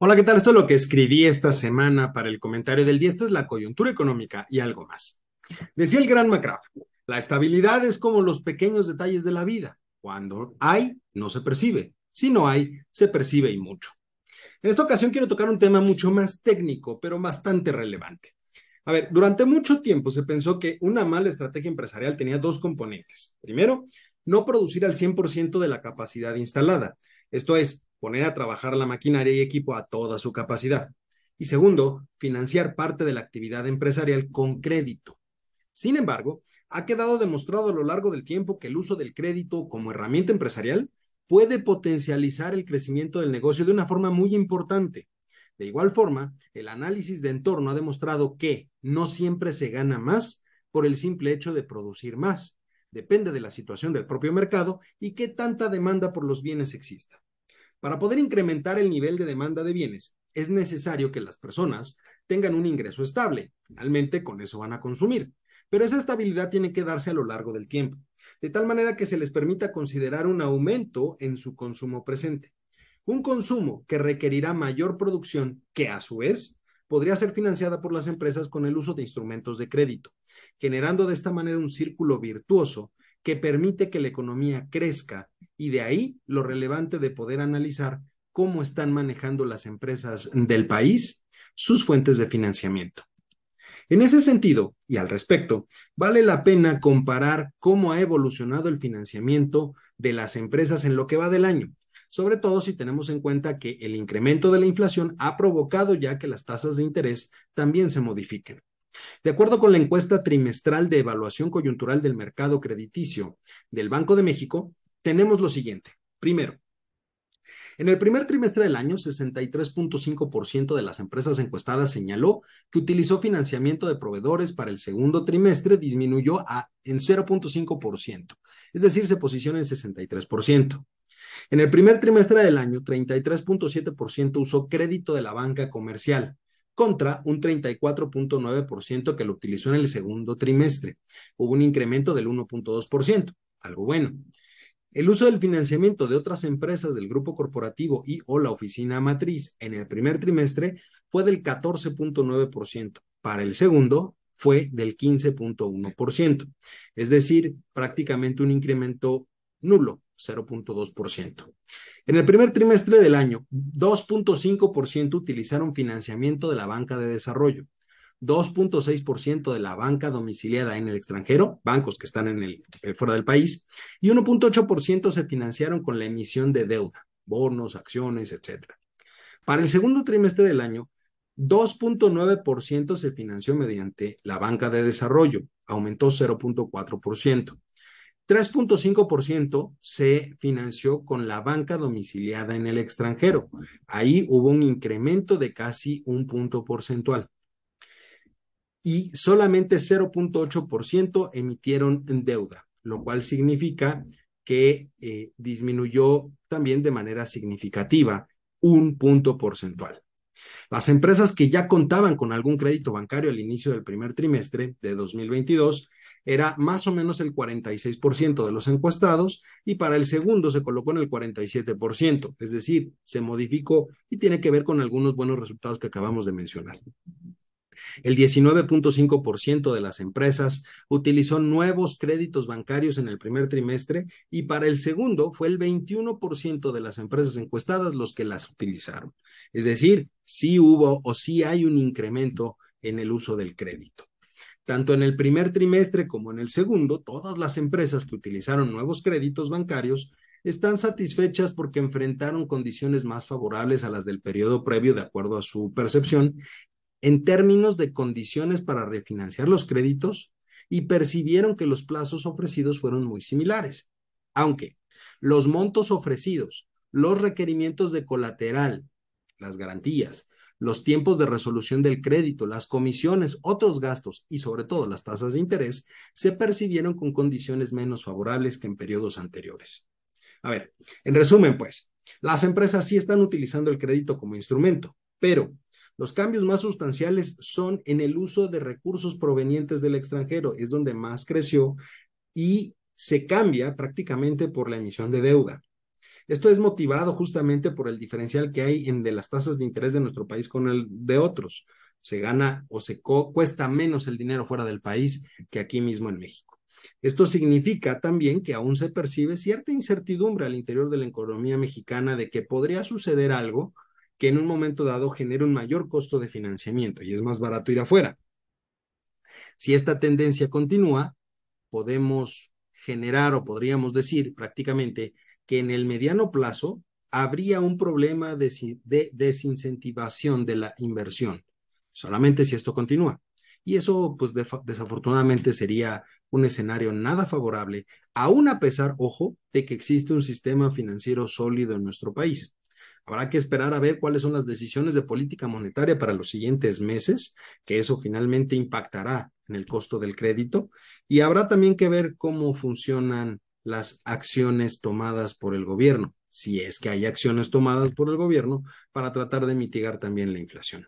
Hola, ¿qué tal? Esto es lo que escribí esta semana para el comentario del día. Esta es la coyuntura económica y algo más. Decía el gran McGrath, la estabilidad es como los pequeños detalles de la vida. Cuando hay, no se percibe. Si no hay, se percibe y mucho. En esta ocasión quiero tocar un tema mucho más técnico, pero bastante relevante. A ver, durante mucho tiempo se pensó que una mala estrategia empresarial tenía dos componentes. Primero, no producir al 100% de la capacidad instalada. Esto es, poner a trabajar la maquinaria y equipo a toda su capacidad. Y segundo, financiar parte de la actividad empresarial con crédito. Sin embargo, ha quedado demostrado a lo largo del tiempo que el uso del crédito como herramienta empresarial puede potencializar el crecimiento del negocio de una forma muy importante. De igual forma, el análisis de entorno ha demostrado que no siempre se gana más por el simple hecho de producir más. Depende de la situación del propio mercado y qué tanta demanda por los bienes exista. Para poder incrementar el nivel de demanda de bienes, es necesario que las personas tengan un ingreso estable. Finalmente, con eso van a consumir. Pero esa estabilidad tiene que darse a lo largo del tiempo, de tal manera que se les permita considerar un aumento en su consumo presente. Un consumo que requerirá mayor producción, que a su vez podría ser financiada por las empresas con el uso de instrumentos de crédito, generando de esta manera un círculo virtuoso que permite que la economía crezca y de ahí lo relevante de poder analizar cómo están manejando las empresas del país sus fuentes de financiamiento. En ese sentido, y al respecto, vale la pena comparar cómo ha evolucionado el financiamiento de las empresas en lo que va del año, sobre todo si tenemos en cuenta que el incremento de la inflación ha provocado ya que las tasas de interés también se modifiquen. De acuerdo con la encuesta trimestral de evaluación coyuntural del mercado crediticio del Banco de México, tenemos lo siguiente. Primero, en el primer trimestre del año, 63.5% de las empresas encuestadas señaló que utilizó financiamiento de proveedores para el segundo trimestre disminuyó a, en 0.5%, es decir, se posiciona en 63%. En el primer trimestre del año, 33.7% usó crédito de la banca comercial, contra un 34.9% que lo utilizó en el segundo trimestre. Hubo un incremento del 1.2%, algo bueno. El uso del financiamiento de otras empresas del grupo corporativo y o la oficina matriz en el primer trimestre fue del 14.9%. Para el segundo fue del 15.1%. Es decir, prácticamente un incremento nulo 0.2%. En el primer trimestre del año, 2.5% utilizaron financiamiento de la banca de desarrollo, 2.6% de la banca domiciliada en el extranjero, bancos que están en el, eh, fuera del país, y 1.8% se financiaron con la emisión de deuda, bonos, acciones, etc. Para el segundo trimestre del año, 2.9% se financió mediante la banca de desarrollo, aumentó 0.4%. 3.5% se financió con la banca domiciliada en el extranjero. Ahí hubo un incremento de casi un punto porcentual. Y solamente 0.8% emitieron deuda, lo cual significa que eh, disminuyó también de manera significativa un punto porcentual. Las empresas que ya contaban con algún crédito bancario al inicio del primer trimestre de 2022 era más o menos el 46% de los encuestados y para el segundo se colocó en el 47%, es decir, se modificó y tiene que ver con algunos buenos resultados que acabamos de mencionar. El 19.5% de las empresas utilizó nuevos créditos bancarios en el primer trimestre y para el segundo fue el 21% de las empresas encuestadas los que las utilizaron. Es decir, sí hubo o sí hay un incremento en el uso del crédito. Tanto en el primer trimestre como en el segundo, todas las empresas que utilizaron nuevos créditos bancarios están satisfechas porque enfrentaron condiciones más favorables a las del periodo previo de acuerdo a su percepción en términos de condiciones para refinanciar los créditos y percibieron que los plazos ofrecidos fueron muy similares. Aunque los montos ofrecidos, los requerimientos de colateral, las garantías los tiempos de resolución del crédito, las comisiones, otros gastos y sobre todo las tasas de interés se percibieron con condiciones menos favorables que en periodos anteriores. A ver, en resumen, pues, las empresas sí están utilizando el crédito como instrumento, pero los cambios más sustanciales son en el uso de recursos provenientes del extranjero, es donde más creció y se cambia prácticamente por la emisión de deuda. Esto es motivado justamente por el diferencial que hay en las tasas de interés de nuestro país con el de otros. Se gana o se cuesta menos el dinero fuera del país que aquí mismo en México. Esto significa también que aún se percibe cierta incertidumbre al interior de la economía mexicana de que podría suceder algo que en un momento dado genere un mayor costo de financiamiento y es más barato ir afuera. Si esta tendencia continúa, podemos generar o podríamos decir prácticamente que en el mediano plazo habría un problema de, de desincentivación de la inversión, solamente si esto continúa. Y eso, pues desafortunadamente sería un escenario nada favorable, aún a pesar, ojo, de que existe un sistema financiero sólido en nuestro país. Habrá que esperar a ver cuáles son las decisiones de política monetaria para los siguientes meses, que eso finalmente impactará en el costo del crédito. Y habrá también que ver cómo funcionan las acciones tomadas por el gobierno, si es que hay acciones tomadas por el gobierno para tratar de mitigar también la inflación.